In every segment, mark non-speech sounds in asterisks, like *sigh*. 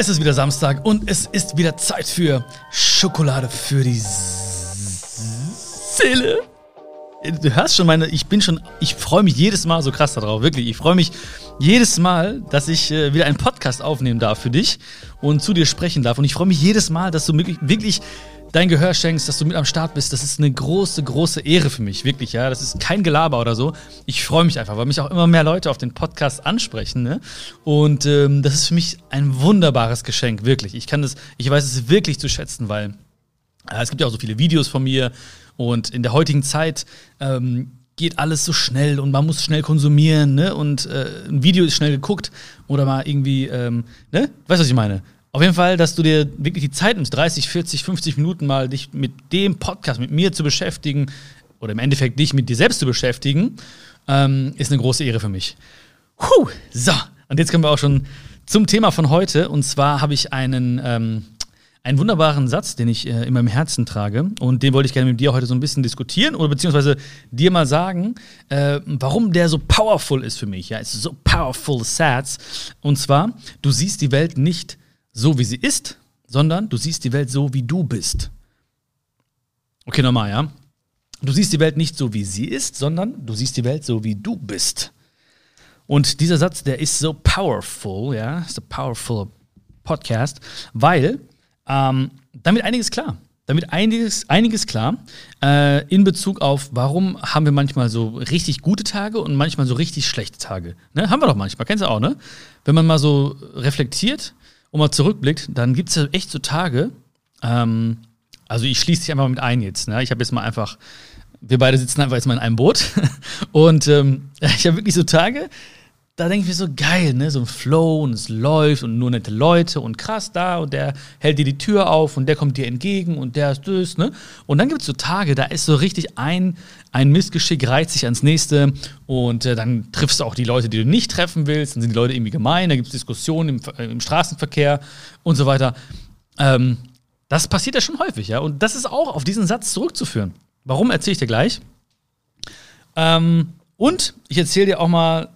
Es ist wieder Samstag und es ist wieder Zeit für Schokolade für die Seele. Du hörst schon meine, ich bin schon, ich freue mich jedes Mal so krass darauf, wirklich. Ich freue mich jedes Mal, dass ich äh, wieder einen Podcast aufnehmen darf für dich und zu dir sprechen darf. Und ich freue mich jedes Mal, dass du wirklich, wirklich dein Gehör schenkst, dass du mit am Start bist. Das ist eine große, große Ehre für mich, wirklich, ja. Das ist kein Gelaber oder so. Ich freue mich einfach, weil mich auch immer mehr Leute auf den Podcast ansprechen, ne? Und ähm, das ist für mich ein wunderbares Geschenk, wirklich. Ich kann das, ich weiß es wirklich zu schätzen, weil äh, es gibt ja auch so viele Videos von mir und in der heutigen Zeit ähm, geht alles so schnell und man muss schnell konsumieren, ne? Und äh, ein Video ist schnell geguckt oder mal irgendwie, ähm, ne? Weißt du, was ich meine? Auf jeden Fall, dass du dir wirklich die Zeit nimmst, 30, 40, 50 Minuten mal dich mit dem Podcast, mit mir zu beschäftigen oder im Endeffekt dich mit dir selbst zu beschäftigen, ähm, ist eine große Ehre für mich. Puh, so, und jetzt kommen wir auch schon zum Thema von heute. Und zwar habe ich einen, ähm, einen wunderbaren Satz, den ich äh, in meinem Herzen trage. Und den wollte ich gerne mit dir heute so ein bisschen diskutieren oder beziehungsweise dir mal sagen, äh, warum der so powerful ist für mich. Ja, es ist so powerful Satz. Und zwar, du siehst die Welt nicht so, wie sie ist, sondern du siehst die Welt so, wie du bist. Okay, nochmal, ja. Du siehst die Welt nicht so, wie sie ist, sondern du siehst die Welt so, wie du bist. Und dieser Satz, der ist so powerful, ja, ein powerful Podcast, weil ähm, damit einiges klar. Damit einiges, einiges klar äh, in Bezug auf, warum haben wir manchmal so richtig gute Tage und manchmal so richtig schlechte Tage. Ne? Haben wir doch manchmal, kennst du auch, ne? Wenn man mal so reflektiert, und mal zurückblickt, dann gibt es ja echt so Tage, ähm, also ich schließe dich einfach mit ein jetzt. Ne? Ich habe jetzt mal einfach, wir beide sitzen einfach jetzt mal in einem Boot *laughs* und ähm, *laughs* ich habe wirklich so Tage, da denke ich mir so geil, ne? So ein Flow und es läuft und nur nette Leute und krass da und der hält dir die Tür auf und der kommt dir entgegen und der ist das, ne? Und dann gibt es so Tage, da ist so richtig ein, ein Missgeschick reizt sich ans nächste und äh, dann triffst du auch die Leute, die du nicht treffen willst, dann sind die Leute irgendwie gemein, da gibt es Diskussionen im, äh, im, Straßenverkehr und so weiter. Ähm, das passiert ja schon häufig, ja. Und das ist auch auf diesen Satz zurückzuführen. Warum erzähle ich dir gleich? Ähm, und ich erzähle dir auch mal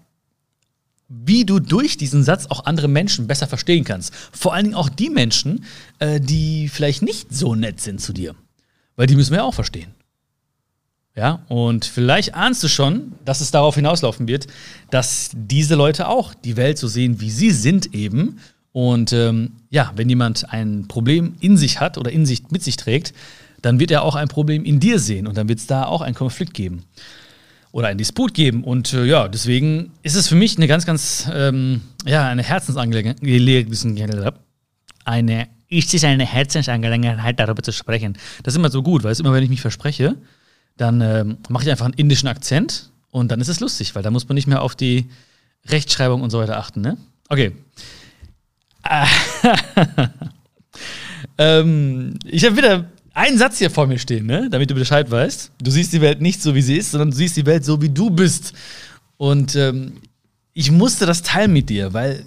wie du durch diesen Satz auch andere Menschen besser verstehen kannst. Vor allen Dingen auch die Menschen, äh, die vielleicht nicht so nett sind zu dir. Weil die müssen wir ja auch verstehen. Ja, und vielleicht ahnst du schon, dass es darauf hinauslaufen wird, dass diese Leute auch die Welt so sehen, wie sie sind eben. Und ähm, ja, wenn jemand ein Problem in sich hat oder in sich mit sich trägt, dann wird er auch ein Problem in dir sehen und dann wird es da auch einen Konflikt geben oder einen Disput geben. Und äh, ja, deswegen ist es für mich eine ganz, ganz, ähm, ja, eine Herzensangelegenheit. Eine, ist es eine Herzensangelegenheit, darüber zu sprechen. Das ist immer so gut, weil es immer, wenn ich mich verspreche, dann ähm, mache ich einfach einen indischen Akzent und dann ist es lustig, weil da muss man nicht mehr auf die Rechtschreibung und so weiter achten, ne? Okay. *laughs* ähm, ich habe wieder einen Satz hier vor mir stehen, ne? damit du Bescheid weißt. Du siehst die Welt nicht so, wie sie ist, sondern du siehst die Welt so, wie du bist. Und ähm, ich musste das teilen mit dir, weil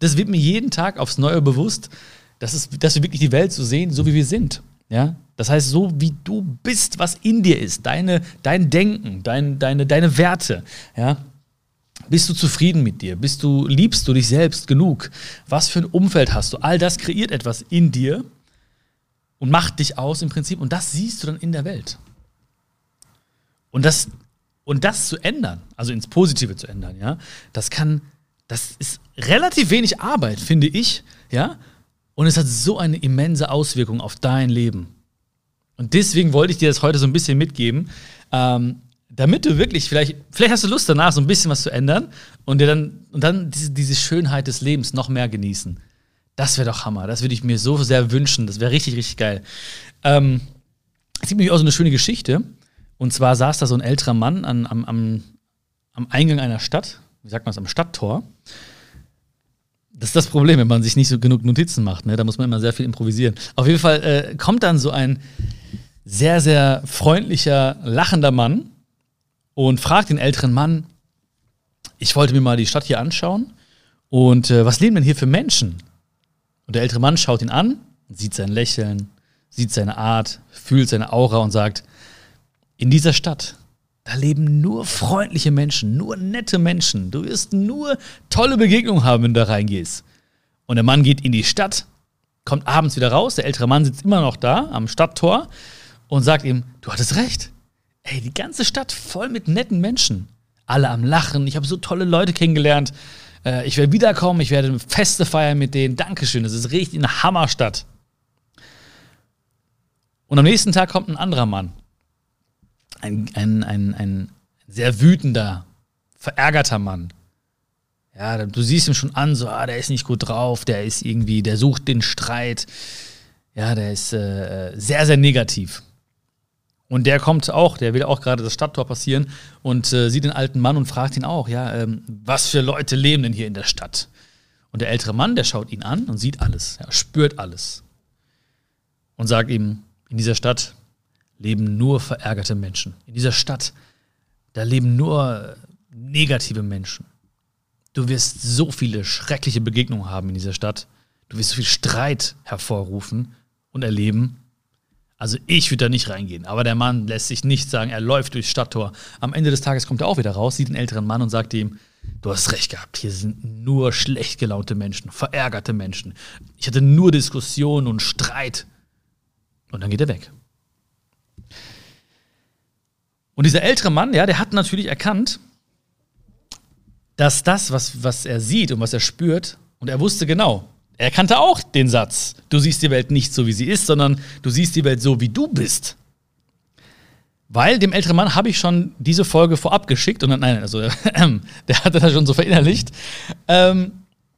das wird mir jeden Tag aufs Neue bewusst, dass, es, dass wir wirklich die Welt so sehen, so wie wir sind. Ja? Das heißt, so wie du bist, was in dir ist, deine, dein Denken, dein, deine, deine Werte. Ja? Bist du zufrieden mit dir? Bist du, liebst du dich selbst genug? Was für ein Umfeld hast du? All das kreiert etwas in dir und macht dich aus im Prinzip. Und das siehst du dann in der Welt. Und das, und das zu ändern, also ins Positive zu ändern, ja, das kann, das ist relativ wenig Arbeit, finde ich, ja. Und es hat so eine immense Auswirkung auf dein Leben. Und deswegen wollte ich dir das heute so ein bisschen mitgeben, ähm, damit du wirklich, vielleicht, vielleicht hast du Lust danach, so ein bisschen was zu ändern und dir dann, und dann diese, diese Schönheit des Lebens noch mehr genießen. Das wäre doch Hammer. Das würde ich mir so sehr wünschen. Das wäre richtig, richtig geil. Ähm, es gibt nämlich auch so eine schöne Geschichte. Und zwar saß da so ein älterer Mann an, am, am, am Eingang einer Stadt. Wie sagt man es? Am Stadttor. Das ist das Problem, wenn man sich nicht so genug Notizen macht. Ne? Da muss man immer sehr viel improvisieren. Auf jeden Fall äh, kommt dann so ein sehr, sehr freundlicher, lachender Mann und fragt den älteren Mann, ich wollte mir mal die Stadt hier anschauen. Und äh, was leben denn hier für Menschen? Und der ältere Mann schaut ihn an, sieht sein Lächeln, sieht seine Art, fühlt seine Aura und sagt, in dieser Stadt, da leben nur freundliche Menschen, nur nette Menschen. Du wirst nur tolle Begegnungen haben, wenn du da reingehst. Und der Mann geht in die Stadt, kommt abends wieder raus, der ältere Mann sitzt immer noch da am Stadttor und sagt ihm, du hattest recht. Ey, die ganze Stadt voll mit netten Menschen. Alle am Lachen, ich habe so tolle Leute kennengelernt. Äh, ich werde wiederkommen, ich werde Feste feiern mit denen. Dankeschön, das ist richtig eine Hammerstadt. Und am nächsten Tag kommt ein anderer Mann. Ein, ein, ein, ein sehr wütender, verärgerter Mann. Ja, du siehst ihm schon an, so, ah, der ist nicht gut drauf, der ist irgendwie, der sucht den Streit. Ja, der ist äh, sehr, sehr negativ. Und der kommt auch, der will auch gerade das Stadttor passieren und äh, sieht den alten Mann und fragt ihn auch, ja, ähm, was für Leute leben denn hier in der Stadt? Und der ältere Mann, der schaut ihn an und sieht alles, ja, spürt alles. Und sagt ihm, in dieser Stadt leben nur verärgerte Menschen. In dieser Stadt, da leben nur negative Menschen. Du wirst so viele schreckliche Begegnungen haben in dieser Stadt. Du wirst so viel Streit hervorrufen und erleben. Also ich würde da nicht reingehen. Aber der Mann lässt sich nicht sagen, er läuft durchs Stadttor. Am Ende des Tages kommt er auch wieder raus, sieht den älteren Mann und sagt ihm, du hast recht gehabt, hier sind nur schlecht gelaunte Menschen, verärgerte Menschen. Ich hatte nur Diskussionen und Streit. Und dann geht er weg. Und dieser ältere Mann, ja, der hat natürlich erkannt, dass das, was, was er sieht und was er spürt, und er wusste genau, er kannte auch den Satz, du siehst die Welt nicht so, wie sie ist, sondern du siehst die Welt so, wie du bist. Weil dem älteren Mann habe ich schon diese Folge vorab geschickt und dann, nein, also *clears throat* der hatte das schon so verinnerlicht. Ähm,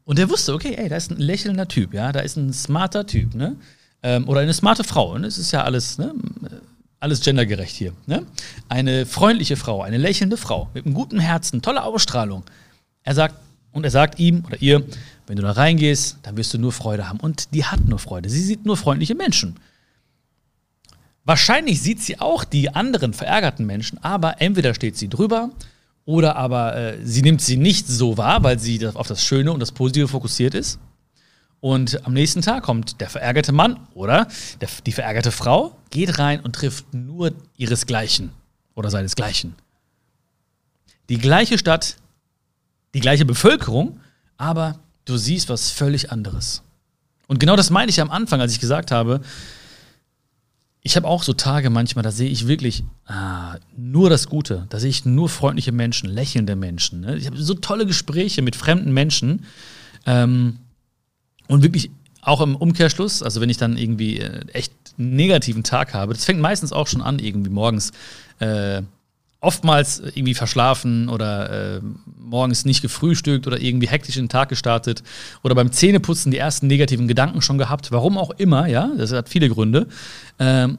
und der wusste, okay, ey, da ist ein lächelnder Typ, ja, da ist ein smarter Typ, ne? Ähm, oder eine smarte Frau, ne? Es ist ja alles, ne? Alles gendergerecht hier, ne? Eine freundliche Frau, eine lächelnde Frau mit einem guten Herzen, tolle Ausstrahlung. Er sagt, und er sagt ihm oder ihr, wenn du da reingehst, dann wirst du nur Freude haben. Und die hat nur Freude. Sie sieht nur freundliche Menschen. Wahrscheinlich sieht sie auch die anderen verärgerten Menschen, aber entweder steht sie drüber oder aber äh, sie nimmt sie nicht so wahr, weil sie auf das Schöne und das Positive fokussiert ist. Und am nächsten Tag kommt der verärgerte Mann oder der, die verärgerte Frau, geht rein und trifft nur ihresgleichen oder seinesgleichen. Die gleiche Stadt, die gleiche Bevölkerung, aber du siehst was völlig anderes. Und genau das meine ich am Anfang, als ich gesagt habe, ich habe auch so Tage manchmal, da sehe ich wirklich ah, nur das Gute. Da sehe ich nur freundliche Menschen, lächelnde Menschen. Ne? Ich habe so tolle Gespräche mit fremden Menschen. Ähm, und wirklich auch im Umkehrschluss, also wenn ich dann irgendwie äh, echt negativen Tag habe, das fängt meistens auch schon an, irgendwie morgens. Äh, oftmals irgendwie verschlafen oder äh, morgens nicht gefrühstückt oder irgendwie hektisch in den Tag gestartet oder beim Zähneputzen die ersten negativen Gedanken schon gehabt. Warum auch immer, ja, das hat viele Gründe. Ähm,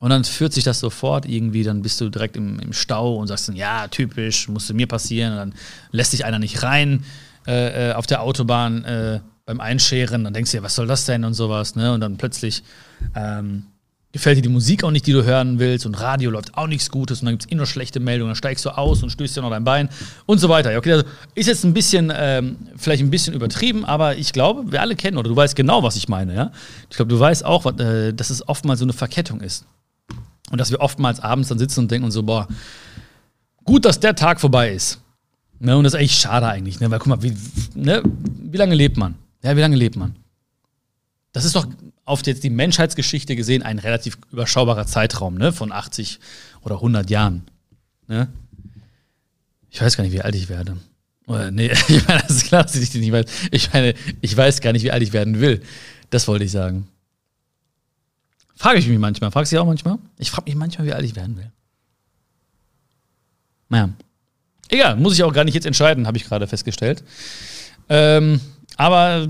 und dann führt sich das sofort irgendwie, dann bist du direkt im, im Stau und sagst dann, ja, typisch, musste mir passieren. Und dann lässt sich einer nicht rein äh, äh, auf der Autobahn äh, beim Einscheren. Dann denkst du dir, was soll das denn und sowas. Ne? Und dann plötzlich ähm, gefällt dir die Musik auch nicht, die du hören willst und Radio läuft auch nichts Gutes und dann gibt es eh nur schlechte Meldungen, dann steigst du aus und stößt dir noch dein Bein und so weiter. Okay, also ist jetzt ein bisschen, ähm, vielleicht ein bisschen übertrieben, aber ich glaube, wir alle kennen oder du weißt genau, was ich meine, ja. Ich glaube, du weißt auch, äh, dass es oftmals so eine Verkettung ist. Und dass wir oftmals abends dann sitzen und denken und so, boah, gut, dass der Tag vorbei ist. Ne, und das ist echt schade eigentlich, ne? Weil guck mal, wie, ne, wie lange lebt man? Ja, wie lange lebt man? Das ist doch auf jetzt die Menschheitsgeschichte gesehen ein relativ überschaubarer Zeitraum, ne? Von 80 oder 100 Jahren. Ne? Ich weiß gar nicht, wie alt ich werde. Oder, nee, *laughs* ich meine, das ist klar, dass ich nicht weiß. Ich meine, ich weiß gar nicht, wie alt ich werden will. Das wollte ich sagen. Frage ich mich manchmal. Fragst du dich auch manchmal? Ich frage mich manchmal, wie alt ich werden will. Naja. Egal, muss ich auch gar nicht jetzt entscheiden, habe ich gerade festgestellt. Ähm, aber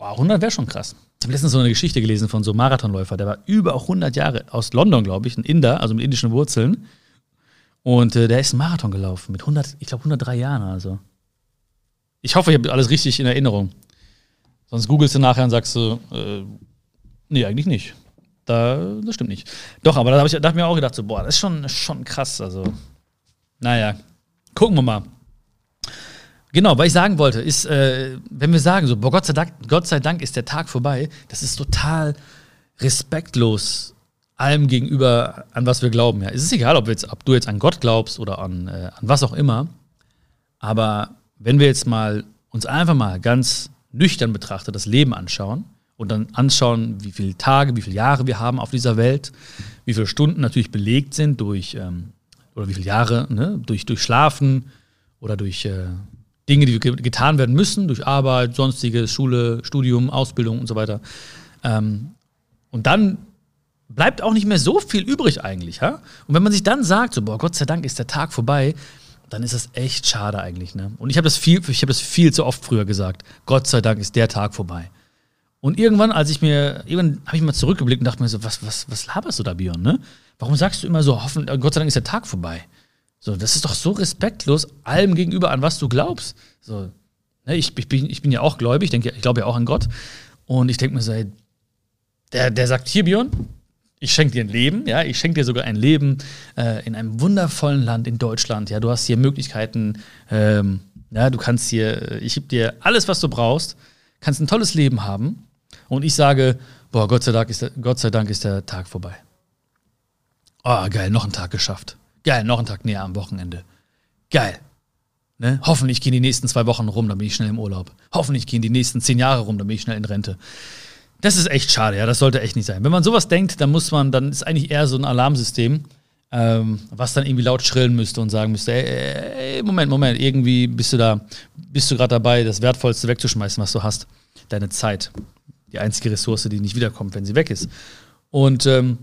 Boah, 100 wäre schon krass. Ich habe letztens so eine Geschichte gelesen von so einem Marathonläufer, der war über 100 Jahre aus London, glaube ich, ein Inder, also mit indischen Wurzeln. Und äh, der ist einen Marathon gelaufen mit 100, ich glaube 103 Jahren also. Ich hoffe, ich habe alles richtig in Erinnerung. Sonst googelst du nachher und sagst du, äh, nee, eigentlich nicht. Da, das stimmt nicht. Doch, aber da habe ich, hab ich mir auch gedacht, so, boah, das ist schon, schon krass. Also, naja, gucken wir mal. Genau, was ich sagen wollte, ist, äh, wenn wir sagen, so, boah, Gott sei, Dank, Gott sei Dank ist der Tag vorbei, das ist total respektlos allem gegenüber, an was wir glauben. Ja. Es ist egal, ob, jetzt, ob du jetzt an Gott glaubst oder an, äh, an was auch immer. Aber wenn wir jetzt mal uns einfach mal ganz nüchtern betrachtet das Leben anschauen und dann anschauen, wie viele Tage, wie viele Jahre wir haben auf dieser Welt, wie viele Stunden natürlich belegt sind durch, ähm, oder wie viele Jahre, ne, durch, durch Schlafen oder durch äh, Dinge, die getan werden müssen, durch Arbeit, sonstiges, Schule, Studium, Ausbildung und so weiter. Ähm, und dann bleibt auch nicht mehr so viel übrig eigentlich. Ja? Und wenn man sich dann sagt, so, boah, Gott sei Dank ist der Tag vorbei, dann ist das echt schade eigentlich. Ne? Und ich habe das, viel, das viel zu oft früher gesagt. Gott sei Dank ist der Tag vorbei. Und irgendwann, als ich mir, irgendwann habe ich mal zurückgeblickt und dachte mir so, was, was, was laberst du da, Björn, ne? Warum sagst du immer so, hoffen, Gott sei Dank ist der Tag vorbei? So, das ist doch so respektlos allem gegenüber, an was du glaubst. So, ne, ich, ich, bin, ich bin ja auch gläubig, ich, denke, ich glaube ja auch an Gott. Und ich denke mir so, ey, der, der sagt, hier, Björn, ich schenke dir ein Leben, ja, ich schenke dir sogar ein Leben äh, in einem wundervollen Land in Deutschland. Ja, du hast hier Möglichkeiten, ähm, ja, du kannst hier, äh, ich gebe dir alles, was du brauchst, kannst ein tolles Leben haben. Und ich sage, boah, Gott sei Dank ist der, Gott sei Dank ist der Tag vorbei. Oh, geil, noch einen Tag geschafft. Geil, noch einen Tag näher am Wochenende. Geil. Ne? Hoffentlich gehen die nächsten zwei Wochen rum, dann bin ich schnell im Urlaub. Hoffentlich gehen die nächsten zehn Jahre rum, dann bin ich schnell in Rente. Das ist echt schade, ja, das sollte echt nicht sein. Wenn man sowas denkt, dann muss man, dann ist eigentlich eher so ein Alarmsystem, ähm, was dann irgendwie laut schrillen müsste und sagen müsste, ey, ey Moment, Moment, irgendwie bist du da, bist du gerade dabei, das Wertvollste wegzuschmeißen, was du hast. Deine Zeit. Die einzige Ressource, die nicht wiederkommt, wenn sie weg ist. Und ähm,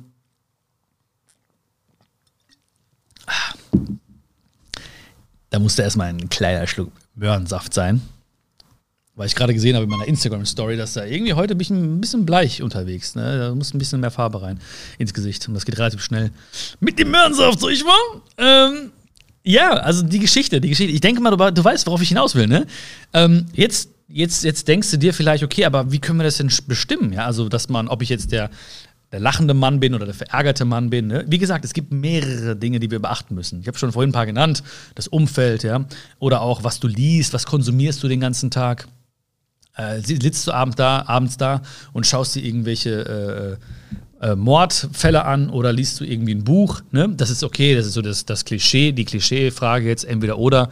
da musste erstmal ein kleiner Schluck Möhrensaft sein. Weil ich gerade gesehen habe in meiner Instagram-Story, dass da irgendwie heute bin ich ein bisschen bleich unterwegs. Ne? Da muss ein bisschen mehr Farbe rein ins Gesicht. Und das geht relativ schnell. Mit dem Möhrensaft, so ich war. Ähm, ja, also die Geschichte, die Geschichte. Ich denke mal, du, du weißt, worauf ich hinaus will, ne? Ähm, jetzt, jetzt, jetzt denkst du dir vielleicht, okay, aber wie können wir das denn bestimmen? Ja, also, dass man, ob ich jetzt der der lachende Mann bin oder der verärgerte Mann bin. Ne? Wie gesagt, es gibt mehrere Dinge, die wir beachten müssen. Ich habe schon vorhin ein paar genannt. Das Umfeld, ja. Oder auch, was du liest, was konsumierst du den ganzen Tag. Äh, sitzt du abend da, abends da und schaust dir irgendwelche äh, äh, Mordfälle an oder liest du irgendwie ein Buch. Ne? Das ist okay, das ist so das, das Klischee, die Klischee-Frage jetzt entweder oder.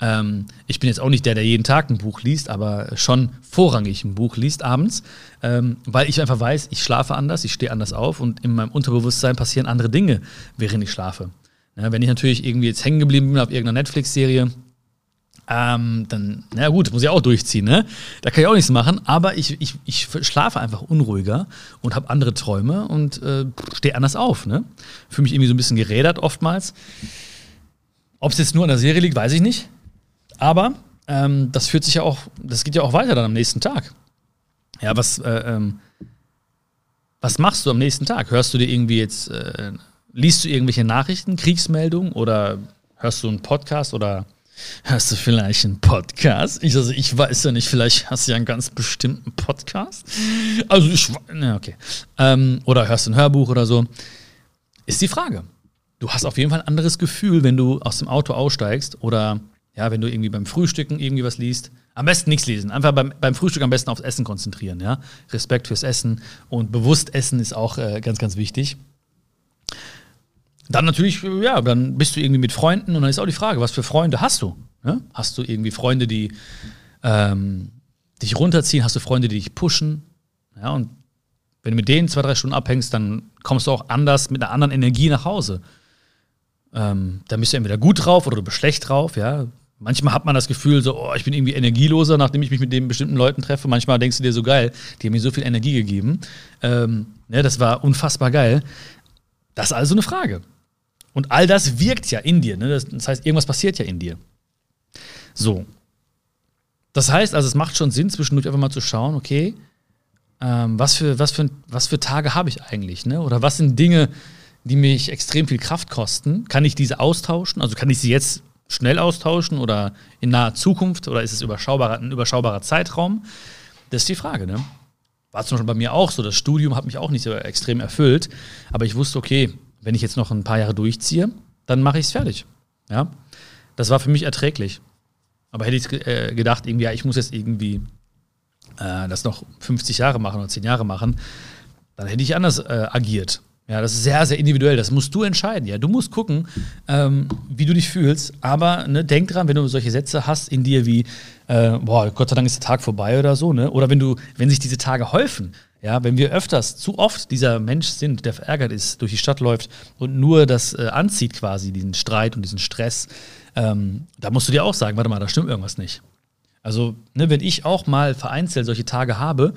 Ähm, ich bin jetzt auch nicht der, der jeden Tag ein Buch liest, aber schon vorrangig ein Buch liest abends, ähm, weil ich einfach weiß, ich schlafe anders, ich stehe anders auf und in meinem Unterbewusstsein passieren andere Dinge, während ich schlafe. Ja, wenn ich natürlich irgendwie jetzt hängen geblieben bin auf irgendeiner Netflix-Serie, ähm, dann, na gut, muss ich auch durchziehen, ne? Da kann ich auch nichts machen, aber ich, ich, ich schlafe einfach unruhiger und habe andere Träume und äh, stehe anders auf, ne? Fühle mich irgendwie so ein bisschen gerädert oftmals. Ob es jetzt nur an der Serie liegt, weiß ich nicht. Aber ähm, das führt sich ja auch, das geht ja auch weiter dann am nächsten Tag. Ja, was, äh, ähm, was machst du am nächsten Tag? Hörst du dir irgendwie jetzt, äh, liest du irgendwelche Nachrichten, Kriegsmeldungen oder hörst du einen Podcast oder hörst du vielleicht einen Podcast? Ich, also ich weiß ja nicht, vielleicht hast du ja einen ganz bestimmten Podcast. Also ich, ne, okay. Ähm, oder hörst du ein Hörbuch oder so. Ist die Frage. Du hast auf jeden Fall ein anderes Gefühl, wenn du aus dem Auto aussteigst oder ja, wenn du irgendwie beim Frühstücken irgendwie was liest, am besten nichts lesen. Einfach beim, beim Frühstück am besten aufs Essen konzentrieren, ja. Respekt fürs Essen und bewusst essen ist auch äh, ganz, ganz wichtig. Dann natürlich, ja, dann bist du irgendwie mit Freunden und dann ist auch die Frage, was für Freunde hast du? Ja? Hast du irgendwie Freunde, die ähm, dich runterziehen? Hast du Freunde, die dich pushen? Ja, und wenn du mit denen zwei, drei Stunden abhängst, dann kommst du auch anders mit einer anderen Energie nach Hause. Ähm, dann bist du entweder gut drauf oder du bist schlecht drauf, ja. Manchmal hat man das Gefühl, so, oh, ich bin irgendwie energieloser, nachdem ich mich mit den bestimmten Leuten treffe. Manchmal denkst du dir so geil, die haben mir so viel Energie gegeben. Ähm, ja, das war unfassbar geil. Das ist also eine Frage. Und all das wirkt ja in dir. Ne? Das, das heißt, irgendwas passiert ja in dir. So. Das heißt also, es macht schon Sinn, zwischendurch einfach mal zu schauen, okay, ähm, was, für, was, für, was für Tage habe ich eigentlich? Ne? Oder was sind Dinge, die mich extrem viel Kraft kosten? Kann ich diese austauschen? Also kann ich sie jetzt schnell austauschen oder in naher Zukunft oder ist es überschaubarer, ein überschaubarer Zeitraum? Das ist die Frage, ne? War zum Beispiel bei mir auch so. Das Studium hat mich auch nicht so extrem erfüllt, aber ich wusste, okay, wenn ich jetzt noch ein paar Jahre durchziehe, dann mache ich es fertig. Ja? Das war für mich erträglich. Aber hätte ich äh, gedacht, irgendwie, ja, ich muss jetzt irgendwie äh, das noch 50 Jahre machen oder 10 Jahre machen, dann hätte ich anders äh, agiert. Ja, das ist sehr, sehr individuell. Das musst du entscheiden. Ja, du musst gucken, ähm, wie du dich fühlst. Aber ne, denk dran, wenn du solche Sätze hast in dir wie, äh, boah, Gott sei Dank ist der Tag vorbei oder so, ne? Oder wenn du, wenn sich diese Tage häufen, ja, wenn wir öfters, zu oft dieser Mensch sind, der verärgert ist, durch die Stadt läuft und nur das äh, anzieht quasi, diesen Streit und diesen Stress, ähm, da musst du dir auch sagen, warte mal, da stimmt irgendwas nicht. Also, ne, wenn ich auch mal vereinzelt solche Tage habe,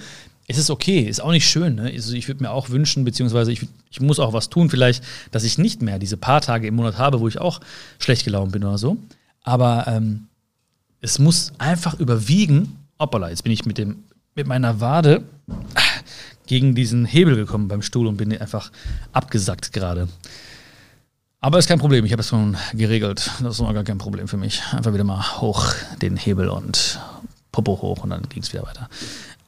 ist es okay, ist auch nicht schön. Ne? Also ich würde mir auch wünschen, beziehungsweise ich, ich muss auch was tun, vielleicht, dass ich nicht mehr diese paar Tage im Monat habe, wo ich auch schlecht gelaunt bin oder so. Aber ähm, es muss einfach überwiegen. Hoppala, jetzt bin ich mit, dem, mit meiner Wade gegen diesen Hebel gekommen beim Stuhl und bin einfach abgesackt gerade. Aber ist kein Problem, ich habe es schon geregelt. Das ist noch gar kein Problem für mich. Einfach wieder mal hoch den Hebel und Popo hoch und dann ging es wieder weiter.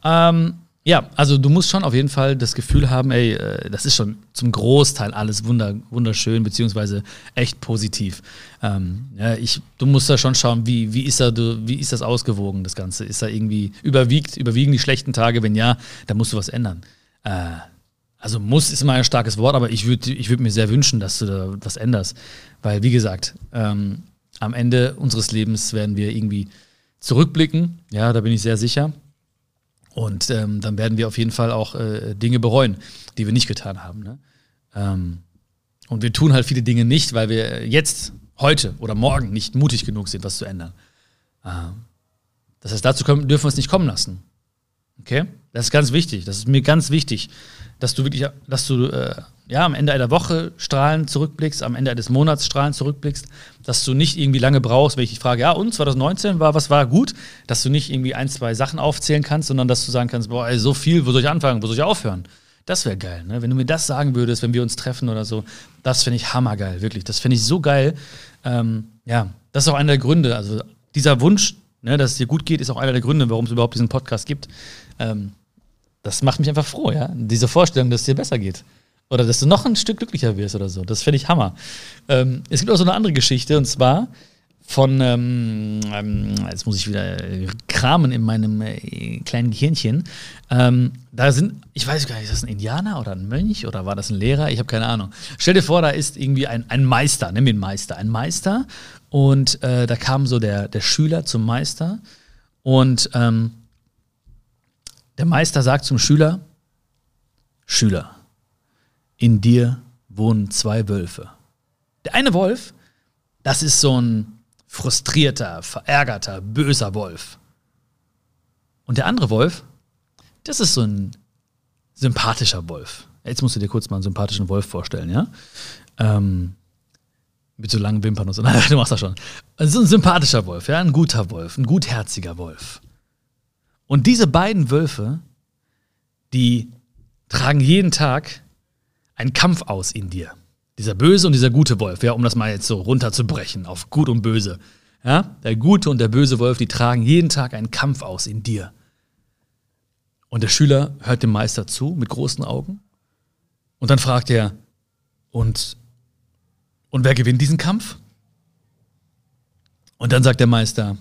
Ähm, ja, also du musst schon auf jeden Fall das Gefühl haben, ey, äh, das ist schon zum Großteil alles wunder, wunderschön, beziehungsweise echt positiv. Ähm, ja, ich, du musst da schon schauen, wie, wie, ist da, wie ist das ausgewogen, das Ganze? Ist da irgendwie überwiegt, überwiegen die schlechten Tage? Wenn ja, dann musst du was ändern. Äh, also muss ist immer ein starkes Wort, aber ich würde ich würd mir sehr wünschen, dass du da was änderst. Weil, wie gesagt, ähm, am Ende unseres Lebens werden wir irgendwie zurückblicken, ja, da bin ich sehr sicher. Und ähm, dann werden wir auf jeden Fall auch äh, Dinge bereuen, die wir nicht getan haben. Ne? Ähm, und wir tun halt viele Dinge nicht, weil wir jetzt, heute oder morgen nicht mutig genug sind, was zu ändern. Ähm, das heißt, dazu können, dürfen wir es nicht kommen lassen. Okay? Das ist ganz wichtig. Das ist mir ganz wichtig, dass du wirklich, dass du äh, ja, am Ende einer Woche strahlend zurückblickst, am Ende eines Monats strahlend zurückblickst, dass du nicht irgendwie lange brauchst, wenn ich dich frage, ja, und 2019 war, was war gut, dass du nicht irgendwie ein, zwei Sachen aufzählen kannst, sondern dass du sagen kannst, boah, ey, so viel, wo soll ich anfangen, wo soll ich aufhören? Das wäre geil, ne? Wenn du mir das sagen würdest, wenn wir uns treffen oder so, das finde ich hammergeil, wirklich. Das finde ich so geil. Ähm, ja, das ist auch einer der Gründe. Also dieser Wunsch, ne, dass es dir gut geht, ist auch einer der Gründe, warum es überhaupt diesen Podcast gibt. Ähm, das macht mich einfach froh, ja. Diese Vorstellung, dass es dir besser geht. Oder dass du noch ein Stück glücklicher wirst oder so. Das finde ich Hammer. Ähm, es gibt auch so eine andere Geschichte und zwar von, ähm, ähm, jetzt muss ich wieder kramen in meinem äh, kleinen Gehirnchen. Ähm, da sind, ich weiß gar nicht, ist das ein Indianer oder ein Mönch oder war das ein Lehrer? Ich habe keine Ahnung. Stell dir vor, da ist irgendwie ein, ein Meister, nimm den Meister, ein Meister und äh, da kam so der, der Schüler zum Meister und ähm, der Meister sagt zum Schüler, Schüler, in dir wohnen zwei Wölfe. Der eine Wolf, das ist so ein frustrierter, verärgerter, böser Wolf. Und der andere Wolf, das ist so ein sympathischer Wolf. Jetzt musst du dir kurz mal einen sympathischen Wolf vorstellen, ja? Ähm, mit so langen Wimpern und so. *laughs* Nein, du machst das schon. Also ein sympathischer Wolf, ja? Ein guter Wolf, ein gutherziger Wolf. Und diese beiden Wölfe, die tragen jeden Tag ein Kampf aus in dir. Dieser böse und dieser gute Wolf, ja, um das mal jetzt so runterzubrechen auf gut und böse. Ja, der gute und der böse Wolf, die tragen jeden Tag einen Kampf aus in dir. Und der Schüler hört dem Meister zu mit großen Augen. Und dann fragt er, und, und wer gewinnt diesen Kampf? Und dann sagt der Meister,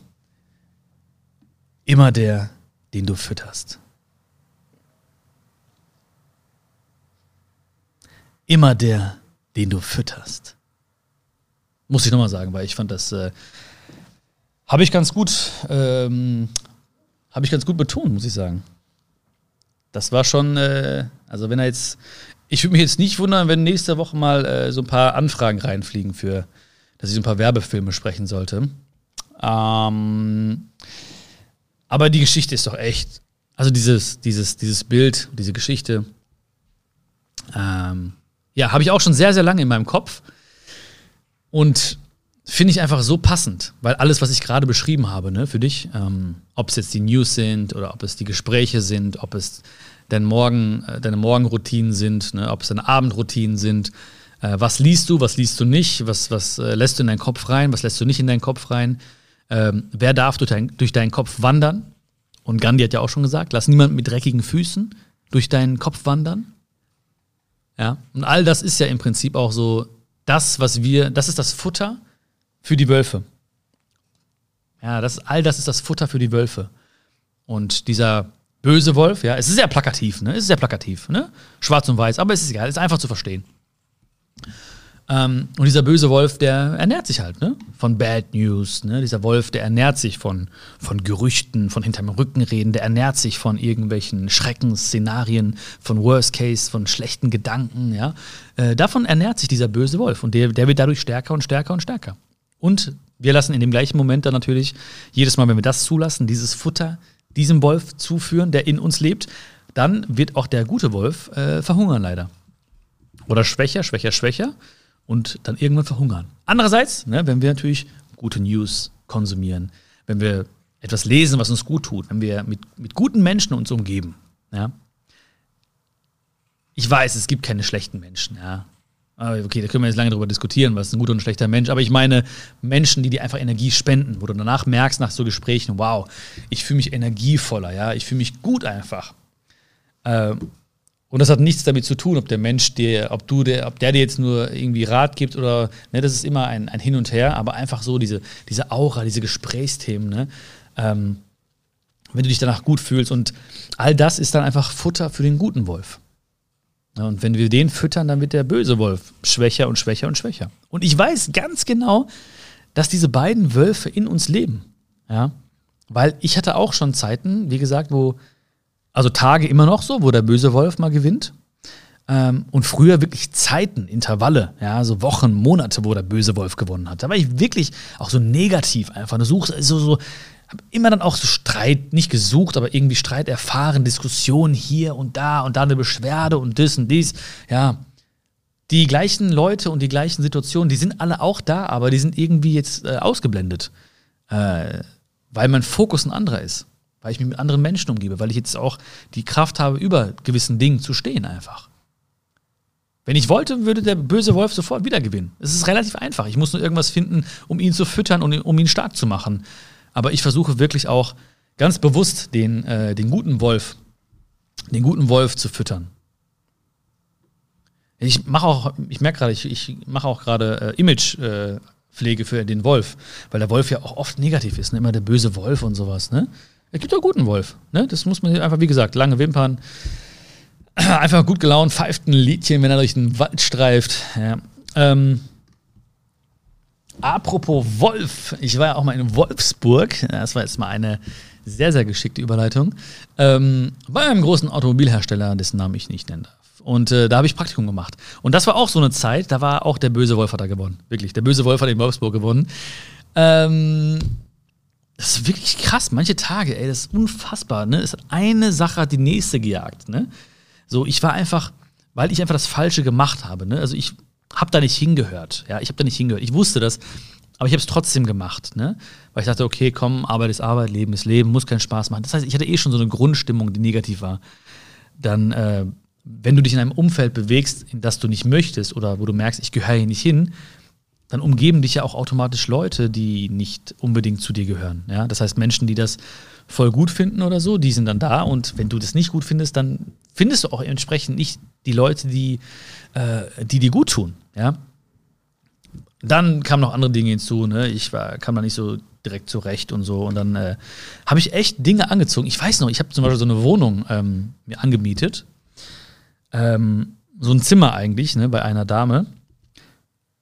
immer der, den du fütterst. Immer der, den du fütterst. Muss ich nochmal sagen, weil ich fand das, äh, habe ich ganz gut, ähm, habe ich ganz gut betont, muss ich sagen. Das war schon, äh, also wenn er jetzt, ich würde mich jetzt nicht wundern, wenn nächste Woche mal äh, so ein paar Anfragen reinfliegen für, dass ich so ein paar Werbefilme sprechen sollte. Ähm, aber die Geschichte ist doch echt, also dieses, dieses, dieses Bild, diese Geschichte, ähm, ja, habe ich auch schon sehr, sehr lange in meinem Kopf. Und finde ich einfach so passend, weil alles, was ich gerade beschrieben habe, ne, für dich, ähm, ob es jetzt die News sind oder ob es die Gespräche sind, ob es dein Morgen, äh, deine Morgenroutinen sind, ne, ob es deine Abendroutinen sind, äh, was liest du, was liest du nicht, was, was äh, lässt du in deinen Kopf rein, was lässt du nicht in deinen Kopf rein, ähm, wer darf durch, dein, durch deinen Kopf wandern? Und Gandhi hat ja auch schon gesagt, lass niemanden mit dreckigen Füßen durch deinen Kopf wandern. Ja, und all das ist ja im Prinzip auch so das, was wir, das ist das Futter für die Wölfe. Ja, das, all das ist das Futter für die Wölfe. Und dieser böse Wolf, ja, es ist sehr plakativ, ne? Es ist sehr plakativ, ne? Schwarz und weiß, aber es ist egal, es ist einfach zu verstehen. Ähm, und dieser böse Wolf, der ernährt sich halt, ne? Von Bad News, ne? Dieser Wolf, der ernährt sich von, von Gerüchten, von hinterm Rücken reden, der ernährt sich von irgendwelchen Schreckensszenarien, von Worst Case, von schlechten Gedanken, ja? Äh, davon ernährt sich dieser böse Wolf und der, der wird dadurch stärker und stärker und stärker. Und wir lassen in dem gleichen Moment dann natürlich, jedes Mal, wenn wir das zulassen, dieses Futter diesem Wolf zuführen, der in uns lebt, dann wird auch der gute Wolf äh, verhungern leider. Oder schwächer, schwächer, schwächer und dann irgendwann verhungern. Andererseits, ne, wenn wir natürlich gute News konsumieren, wenn wir etwas lesen, was uns gut tut, wenn wir mit, mit guten Menschen uns umgeben, ja. Ich weiß, es gibt keine schlechten Menschen, ja. Okay, da können wir jetzt lange darüber diskutieren, was ist ein guter und ein schlechter Mensch. Aber ich meine Menschen, die dir einfach Energie spenden, wo du danach merkst nach so Gesprächen, wow, ich fühle mich energievoller, ja, ich fühle mich gut einfach. Ähm, und das hat nichts damit zu tun, ob der Mensch dir, ob du der, ob der dir jetzt nur irgendwie Rat gibt oder, ne, das ist immer ein, ein Hin und Her, aber einfach so diese, diese Aura, diese Gesprächsthemen, ne, ähm, wenn du dich danach gut fühlst und all das ist dann einfach Futter für den guten Wolf. Und wenn wir den füttern, dann wird der böse Wolf schwächer und schwächer und schwächer. Und ich weiß ganz genau, dass diese beiden Wölfe in uns leben. Ja, weil ich hatte auch schon Zeiten, wie gesagt, wo also Tage immer noch so, wo der böse Wolf mal gewinnt. Ähm, und früher wirklich Zeiten, Intervalle, ja, so Wochen, Monate, wo der böse Wolf gewonnen hat. Da war ich wirklich auch so negativ einfach. Du suchst so, so habe immer dann auch so Streit, nicht gesucht, aber irgendwie Streit erfahren, Diskussionen hier und da und da eine Beschwerde und das und dies. Ja, die gleichen Leute und die gleichen Situationen, die sind alle auch da, aber die sind irgendwie jetzt äh, ausgeblendet, äh, weil mein Fokus ein anderer ist weil ich mich mit anderen Menschen umgebe, weil ich jetzt auch die Kraft habe, über gewissen Dingen zu stehen einfach. Wenn ich wollte, würde der böse Wolf sofort wieder gewinnen. Es ist relativ einfach. Ich muss nur irgendwas finden, um ihn zu füttern und um ihn stark zu machen. Aber ich versuche wirklich auch ganz bewusst den, äh, den guten Wolf, den guten Wolf zu füttern. Ich mache auch, ich merke gerade, ich, ich mache auch gerade äh, Imagepflege äh, für den Wolf, weil der Wolf ja auch oft negativ ist, ne? immer der böse Wolf und sowas. Ne? Es gibt auch guten Wolf. Ne? Das muss man einfach, wie gesagt, lange Wimpern. *clears throat* Einfach gut gelaunt, pfeift ein Liedchen, wenn er durch den Wald streift. Ja. Ähm, apropos Wolf, ich war ja auch mal in Wolfsburg. Das war jetzt mal eine sehr, sehr geschickte Überleitung. Ähm, bei einem großen Automobilhersteller, dessen Namen ich nicht nennen darf. Und äh, da habe ich Praktikum gemacht. Und das war auch so eine Zeit, da war auch der böse Wolf hat da gewonnen. Wirklich, der böse Wolf hat in Wolfsburg gewonnen. Ähm, das ist wirklich krass. Manche Tage, ey, das ist unfassbar. Ne? Es hat eine Sache hat die nächste gejagt. Ne? So, ich war einfach, weil ich einfach das Falsche gemacht habe. Ne? Also ich habe da nicht hingehört. Ja, ich habe da nicht hingehört. Ich wusste das, aber ich habe es trotzdem gemacht. Ne? Weil ich dachte, okay, komm, Arbeit ist Arbeit, Leben ist Leben, muss keinen Spaß machen. Das heißt, ich hatte eh schon so eine Grundstimmung, die negativ war. Dann, äh, wenn du dich in einem Umfeld bewegst, in das du nicht möchtest oder wo du merkst, ich gehöre hier nicht hin, dann umgeben dich ja auch automatisch Leute, die nicht unbedingt zu dir gehören. Ja? Das heißt, Menschen, die das voll gut finden oder so, die sind dann da. Und wenn du das nicht gut findest, dann findest du auch entsprechend nicht die Leute, die, äh, die dir gut tun. Ja? Dann kamen noch andere Dinge hinzu. Ne? Ich war, kam da nicht so direkt zurecht und so. Und dann äh, habe ich echt Dinge angezogen. Ich weiß noch, ich habe zum Beispiel so eine Wohnung ähm, mir angemietet. Ähm, so ein Zimmer eigentlich, ne, bei einer Dame.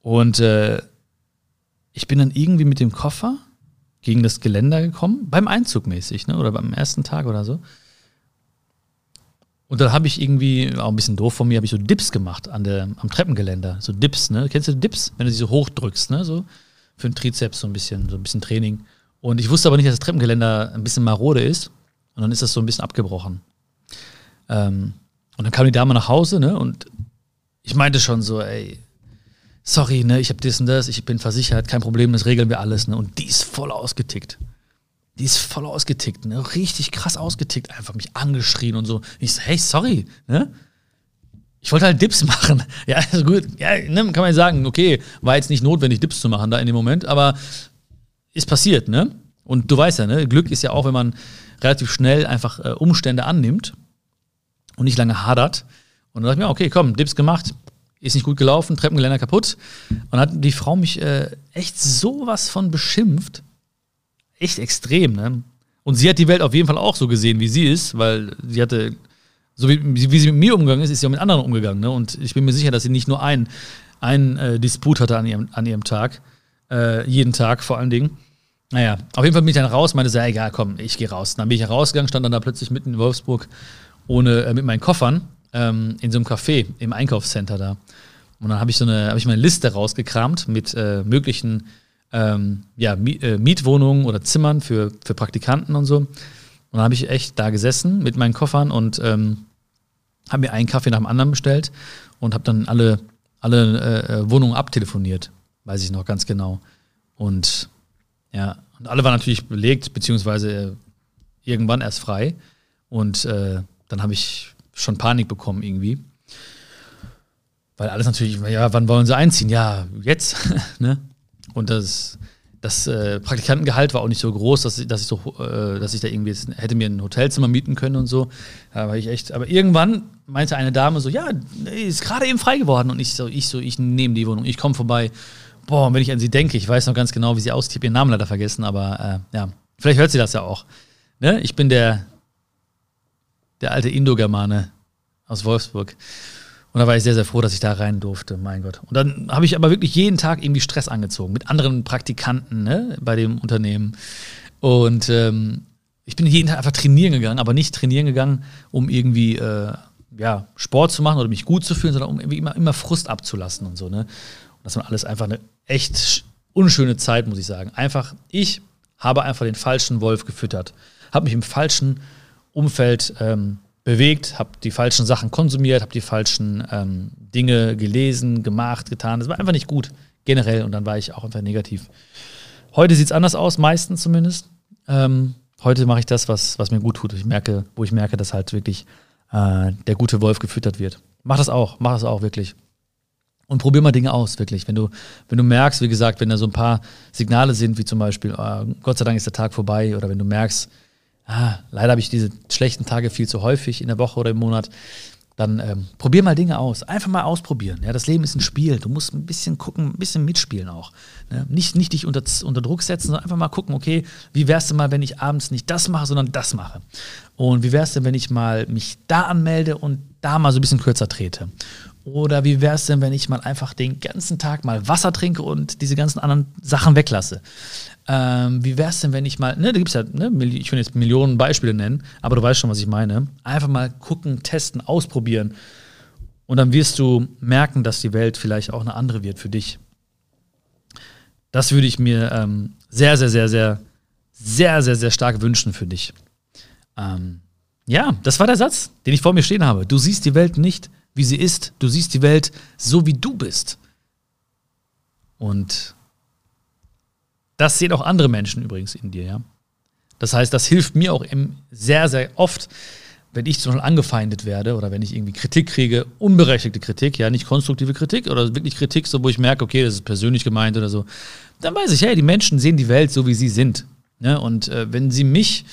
Und äh, ich bin dann irgendwie mit dem Koffer gegen das Geländer gekommen, beim Einzug mäßig, ne? oder beim ersten Tag oder so. Und dann habe ich irgendwie, auch ein bisschen doof von mir, habe ich so Dips gemacht an der, am Treppengeländer. So Dips, ne? Kennst du Dips? Wenn du sie so hochdrückst, ne? So für den Trizeps so ein bisschen, so ein bisschen Training. Und ich wusste aber nicht, dass das Treppengeländer ein bisschen marode ist. Und dann ist das so ein bisschen abgebrochen. Ähm, und dann kam die Dame nach Hause, ne? Und ich meinte schon so, ey, sorry, ne, ich habe das und das, ich bin versichert, kein Problem, das regeln wir alles, ne? Und die ist voll ausgetickt. Die ist voll ausgetickt, ne? Richtig krass ausgetickt, einfach mich angeschrien und so. Ich so, hey, sorry, ne? Ich wollte halt Dips *laughs* machen. Ja, also gut, ja, ne, kann man sagen, okay, war jetzt nicht notwendig, Dips zu machen da in dem Moment, aber ist passiert, ne? Und du weißt ja, ne, Glück ist ja auch, wenn man relativ schnell einfach äh, Umstände annimmt und nicht lange hadert. Und dann dachte ich mir, okay, komm, Dips gemacht, ist nicht gut gelaufen, Treppengeländer kaputt. Und hat die Frau mich äh, echt sowas von beschimpft. Echt extrem, ne? Und sie hat die Welt auf jeden Fall auch so gesehen, wie sie ist, weil sie hatte, so wie, wie sie mit mir umgegangen ist, ist sie auch mit anderen umgegangen. Ne? Und ich bin mir sicher, dass sie nicht nur einen, einen äh, Disput hatte an ihrem, an ihrem Tag, äh, jeden Tag vor allen Dingen. Naja, auf jeden Fall bin ich dann raus, meinte so, ja, egal, komm, ich gehe raus. Dann bin ich rausgegangen, stand dann da plötzlich mitten in Wolfsburg ohne, äh, mit meinen Koffern ähm, in so einem Café im Einkaufscenter da. Und dann habe ich so eine, habe ich meine Liste rausgekramt mit äh, möglichen ähm, ja, äh, Mietwohnungen oder Zimmern für, für Praktikanten und so. Und dann habe ich echt da gesessen mit meinen Koffern und ähm, habe mir einen Kaffee nach dem anderen bestellt und habe dann alle, alle äh, äh, Wohnungen abtelefoniert, weiß ich noch ganz genau. Und ja, und alle waren natürlich belegt, beziehungsweise äh, irgendwann erst frei. Und äh, dann habe ich schon Panik bekommen irgendwie. Weil alles natürlich, ja, wann wollen sie einziehen? Ja, jetzt. *laughs* ne? Und das, das äh, Praktikantengehalt war auch nicht so groß, dass, dass, ich so, äh, dass ich da irgendwie hätte mir ein Hotelzimmer mieten können und so. War ich echt. Aber irgendwann meinte eine Dame so, ja, ist gerade eben frei geworden. Und ich so, ich so, ich nehme die Wohnung, ich komme vorbei. Boah, wenn ich an sie denke, ich weiß noch ganz genau, wie sie aussieht, ich habe ihren Namen leider vergessen, aber äh, ja, vielleicht hört sie das ja auch. Ne? Ich bin der, der alte Indogermane aus Wolfsburg. Und da war ich sehr, sehr froh, dass ich da rein durfte, mein Gott. Und dann habe ich aber wirklich jeden Tag irgendwie Stress angezogen mit anderen Praktikanten ne, bei dem Unternehmen. Und ähm, ich bin jeden Tag einfach trainieren gegangen, aber nicht trainieren gegangen, um irgendwie äh, ja, Sport zu machen oder mich gut zu fühlen, sondern um immer, immer Frust abzulassen und so. Ne? Und das war alles einfach eine echt unschöne Zeit, muss ich sagen. Einfach, ich habe einfach den falschen Wolf gefüttert, habe mich im falschen Umfeld ähm, bewegt, habe die falschen Sachen konsumiert, habe die falschen ähm, Dinge gelesen, gemacht, getan. Das war einfach nicht gut, generell. Und dann war ich auch einfach negativ. Heute sieht es anders aus, meistens zumindest. Ähm, heute mache ich das, was, was mir gut tut. Ich merke, wo ich merke, dass halt wirklich äh, der gute Wolf gefüttert wird. Mach das auch, mach das auch wirklich. Und probier mal Dinge aus, wirklich. Wenn du, wenn du merkst, wie gesagt, wenn da so ein paar Signale sind, wie zum Beispiel, äh, Gott sei Dank ist der Tag vorbei, oder wenn du merkst, ah, leider habe ich diese schlechten Tage viel zu häufig in der Woche oder im Monat, dann ähm, probier mal Dinge aus. Einfach mal ausprobieren. Ja, das Leben ist ein Spiel. Du musst ein bisschen gucken, ein bisschen mitspielen auch. Ne? Nicht, nicht dich unter, unter Druck setzen, sondern einfach mal gucken, okay, wie wär's denn mal, wenn ich abends nicht das mache, sondern das mache? Und wie wär's denn, wenn ich mal mich da anmelde und da mal so ein bisschen kürzer trete? Oder wie wäre es denn, wenn ich mal einfach den ganzen Tag mal Wasser trinke und diese ganzen anderen Sachen weglasse? Ähm, wie wäre es denn, wenn ich mal, ne, da gibt es ja, ne, ich will jetzt Millionen Beispiele nennen, aber du weißt schon, was ich meine. Einfach mal gucken, testen, ausprobieren. Und dann wirst du merken, dass die Welt vielleicht auch eine andere wird für dich. Das würde ich mir ähm, sehr, sehr, sehr, sehr, sehr, sehr, sehr stark wünschen für dich. Ähm, ja, das war der Satz, den ich vor mir stehen habe. Du siehst die Welt nicht, wie sie ist. Du siehst die Welt so, wie du bist. Und das sehen auch andere Menschen übrigens in dir, ja. Das heißt, das hilft mir auch sehr, sehr oft, wenn ich zum Beispiel angefeindet werde oder wenn ich irgendwie Kritik kriege, unberechtigte Kritik, ja, nicht konstruktive Kritik oder wirklich Kritik, so wo ich merke, okay, das ist persönlich gemeint oder so, dann weiß ich, hey, die Menschen sehen die Welt so, wie sie sind. Ne? Und äh, wenn sie mich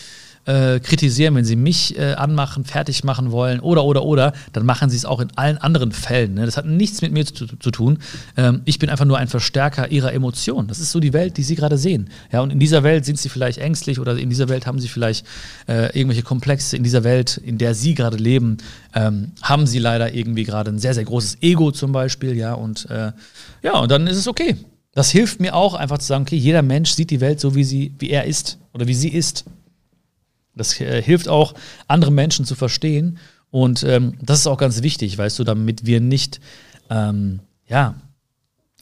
äh, kritisieren, wenn sie mich äh, anmachen, fertig machen wollen oder, oder, oder, dann machen sie es auch in allen anderen Fällen. Ne? Das hat nichts mit mir zu, zu tun. Ähm, ich bin einfach nur ein Verstärker ihrer Emotionen. Das ist so die Welt, die sie gerade sehen. Ja, und in dieser Welt sind sie vielleicht ängstlich oder in dieser Welt haben sie vielleicht äh, irgendwelche Komplexe. In dieser Welt, in der sie gerade leben, ähm, haben sie leider irgendwie gerade ein sehr, sehr großes Ego zum Beispiel. Ja, und äh, ja, und dann ist es okay. Das hilft mir auch einfach zu sagen, okay, jeder Mensch sieht die Welt so, wie sie, wie er ist oder wie sie ist. Das äh, hilft auch, andere Menschen zu verstehen. Und ähm, das ist auch ganz wichtig, weißt du, damit wir nicht ähm, ja,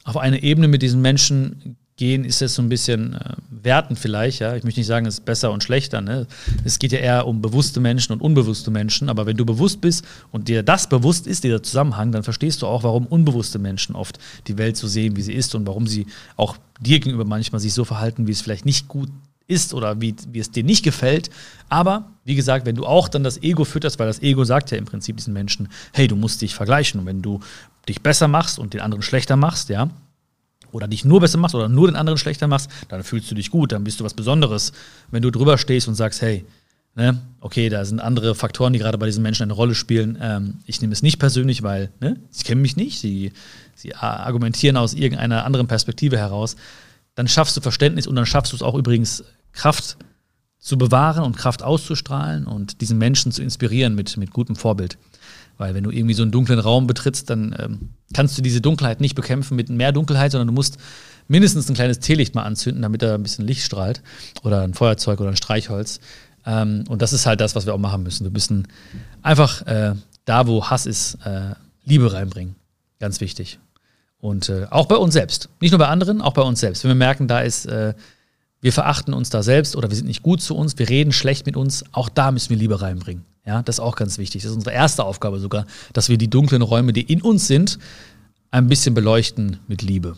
auf eine Ebene mit diesen Menschen gehen, ist das so ein bisschen äh, werten vielleicht, ja. Ich möchte nicht sagen, es ist besser und schlechter. Ne? Es geht ja eher um bewusste Menschen und unbewusste Menschen. Aber wenn du bewusst bist und dir das bewusst ist, dieser Zusammenhang, dann verstehst du auch, warum unbewusste Menschen oft die Welt so sehen, wie sie ist und warum sie auch dir gegenüber manchmal sich so verhalten, wie es vielleicht nicht gut ist oder wie, wie es dir nicht gefällt. Aber wie gesagt, wenn du auch dann das Ego fütterst, weil das Ego sagt ja im Prinzip diesen Menschen, hey, du musst dich vergleichen. Und wenn du dich besser machst und den anderen schlechter machst, ja, oder dich nur besser machst oder nur den anderen schlechter machst, dann fühlst du dich gut, dann bist du was Besonderes. Wenn du drüber stehst und sagst, hey, ne, okay, da sind andere Faktoren, die gerade bei diesen Menschen eine Rolle spielen. Ähm, ich nehme es nicht persönlich, weil ne, sie kennen mich nicht, sie, sie argumentieren aus irgendeiner anderen Perspektive heraus dann schaffst du Verständnis und dann schaffst du es auch übrigens Kraft zu bewahren und Kraft auszustrahlen und diesen Menschen zu inspirieren mit, mit gutem Vorbild. Weil wenn du irgendwie so einen dunklen Raum betrittst, dann ähm, kannst du diese Dunkelheit nicht bekämpfen mit mehr Dunkelheit, sondern du musst mindestens ein kleines Teelicht mal anzünden, damit da ein bisschen Licht strahlt. Oder ein Feuerzeug oder ein Streichholz. Ähm, und das ist halt das, was wir auch machen müssen. Wir müssen einfach äh, da, wo Hass ist, äh, Liebe reinbringen. Ganz wichtig. Und äh, auch bei uns selbst. Nicht nur bei anderen, auch bei uns selbst. Wenn wir merken, da ist, äh, wir verachten uns da selbst oder wir sind nicht gut zu uns, wir reden schlecht mit uns, auch da müssen wir Liebe reinbringen. Ja, das ist auch ganz wichtig. Das ist unsere erste Aufgabe sogar, dass wir die dunklen Räume, die in uns sind, ein bisschen beleuchten mit Liebe.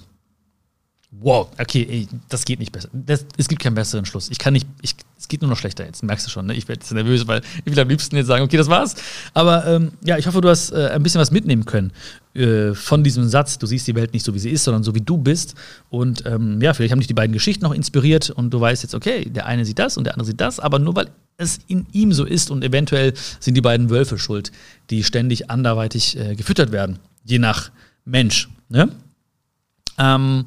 Wow, okay, ey, das geht nicht besser. Das, es gibt keinen besseren Schluss. Ich kann nicht, ich, es geht nur noch schlechter jetzt. Merkst du schon, ne? Ich werde jetzt nervös, weil ich will am liebsten jetzt sagen, okay, das war's. Aber ähm, ja, ich hoffe, du hast äh, ein bisschen was mitnehmen können äh, von diesem Satz. Du siehst die Welt nicht so, wie sie ist, sondern so, wie du bist. Und ähm, ja, vielleicht haben dich die beiden Geschichten noch inspiriert und du weißt jetzt, okay, der eine sieht das und der andere sieht das, aber nur weil es in ihm so ist und eventuell sind die beiden Wölfe schuld, die ständig anderweitig äh, gefüttert werden, je nach Mensch. Ne? Ähm,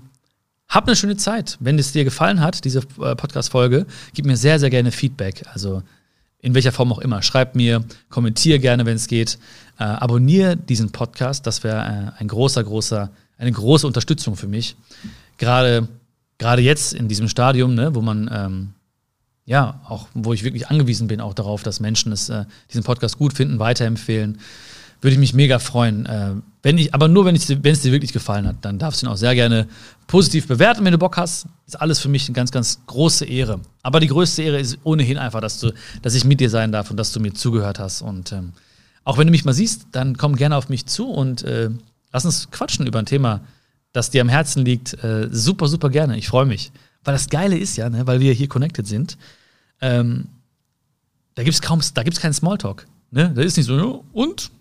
hab eine schöne Zeit. Wenn es dir gefallen hat, diese äh, Podcast-Folge, gib mir sehr, sehr gerne Feedback. Also in welcher Form auch immer. Schreib mir, kommentiere gerne, wenn es geht. Äh, abonniere diesen Podcast. Das wäre äh, ein großer, großer, eine große Unterstützung für mich. Gerade, gerade jetzt in diesem Stadium, ne, wo man ähm, ja auch, wo ich wirklich angewiesen bin auch darauf, dass Menschen es, äh, diesen Podcast gut finden, weiterempfehlen würde ich mich mega freuen. Äh, wenn ich, aber nur, wenn, es dir wirklich gefallen hat, dann darfst du ihn auch sehr gerne positiv bewerten, wenn du Bock hast. Ist alles für mich eine ganz, ganz große Ehre. Aber die größte Ehre ist ohnehin einfach, dass, du, dass ich mit dir sein darf und dass du mir zugehört hast. Und ähm, auch wenn du mich mal siehst, dann komm gerne auf mich zu und äh, lass uns quatschen über ein Thema, das dir am Herzen liegt. Äh, super, super gerne. Ich freue mich. Weil das Geile ist ja, ne, weil wir hier connected sind, ähm, da gibt es kaum, da gibt's keinen Smalltalk. Ne? Da ist nicht so, und?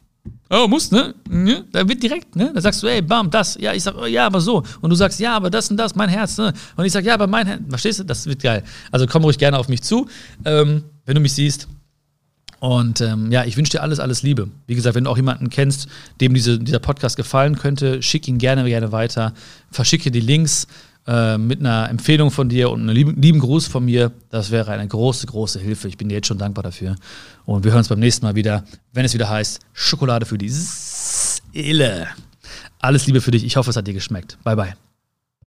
Oh, muss, ne? Ja, da wird direkt, ne? Da sagst du, ey, bam, das. Ja, ich sag, oh, ja, aber so. Und du sagst, ja, aber das und das, mein Herz, ne? Und ich sag, ja, aber mein Herz. Verstehst du? Das wird geil. Also komm ruhig gerne auf mich zu, ähm, wenn du mich siehst. Und ähm, ja, ich wünsche dir alles, alles Liebe. Wie gesagt, wenn du auch jemanden kennst, dem diese, dieser Podcast gefallen könnte, schick ihn gerne, gerne weiter. Verschicke die Links äh, mit einer Empfehlung von dir und einem lieben, lieben, Gruß von mir. Das wäre eine große, große Hilfe. Ich bin dir jetzt schon dankbar dafür. Und wir hören uns beim nächsten Mal wieder, wenn es wieder heißt Schokolade für die Seele. Alles Liebe für dich. Ich hoffe, es hat dir geschmeckt. Bye, bye.